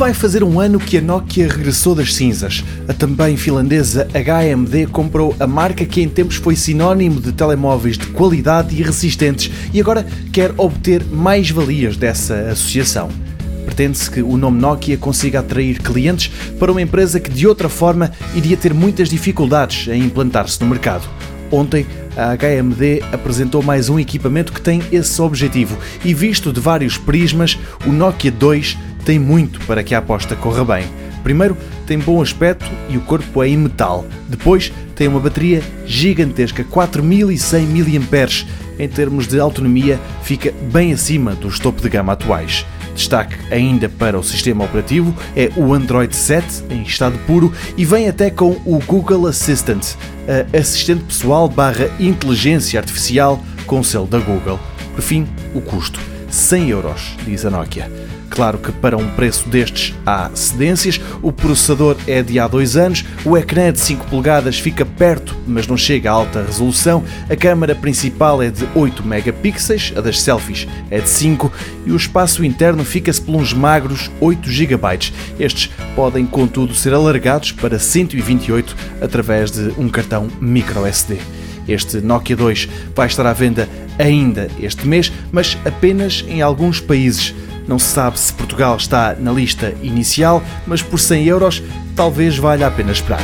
vai fazer um ano que a Nokia regressou das cinzas. A também finlandesa HMD comprou a marca que em tempos foi sinónimo de telemóveis de qualidade e resistentes e agora quer obter mais valias dessa associação. Pretende-se que o nome Nokia consiga atrair clientes para uma empresa que de outra forma iria ter muitas dificuldades em implantar-se no mercado. Ontem, a HMD apresentou mais um equipamento que tem esse objetivo e, visto de vários prismas, o Nokia 2 tem muito para que a aposta corra bem. Primeiro, tem bom aspecto e o corpo é em metal. Depois, tem uma bateria gigantesca, 4100 mAh. Em termos de autonomia, fica bem acima dos topo de gama atuais. Destaque ainda para o sistema operativo é o Android 7 em estado puro e vem até com o Google Assistant, assistente pessoal barra inteligência artificial com selo da Google. Por fim, o custo, 100 euros, diz a Nokia. Claro que para um preço destes há cedências, o processador é de há dois anos, o ecrã é de 5 polegadas fica perto, mas não chega a alta resolução, a câmara principal é de 8 megapixels, a das selfies é de 5 e o espaço interno fica-se por uns magros 8 GB. Estes podem, contudo, ser alargados para 128 através de um cartão microSD. Este Nokia 2 vai estar à venda ainda este mês, mas apenas em alguns países. Não se sabe se Portugal está na lista inicial, mas por 100 euros talvez valha a pena esperar.